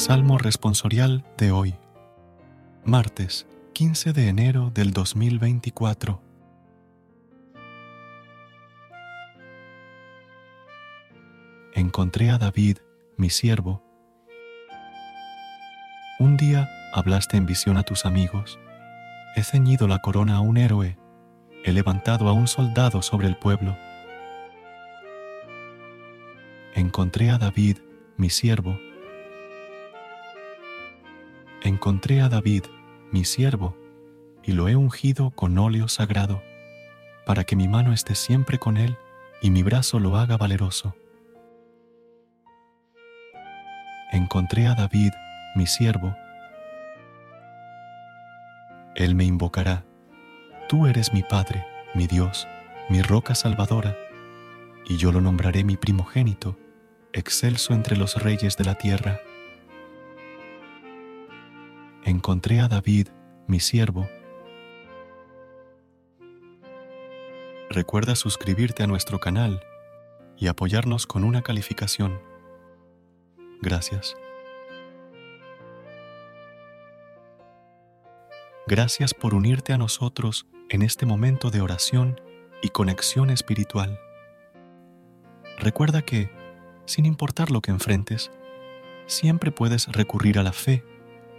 Salmo responsorial de hoy, martes 15 de enero del 2024. Encontré a David, mi siervo. Un día hablaste en visión a tus amigos. He ceñido la corona a un héroe. He levantado a un soldado sobre el pueblo. Encontré a David, mi siervo encontré a David, mi siervo, y lo he ungido con óleo sagrado, para que mi mano esté siempre con él y mi brazo lo haga valeroso. Encontré a David, mi siervo. Él me invocará. Tú eres mi Padre, mi Dios, mi roca salvadora, y yo lo nombraré mi primogénito, excelso entre los reyes de la tierra encontré a David, mi siervo. Recuerda suscribirte a nuestro canal y apoyarnos con una calificación. Gracias. Gracias por unirte a nosotros en este momento de oración y conexión espiritual. Recuerda que, sin importar lo que enfrentes, siempre puedes recurrir a la fe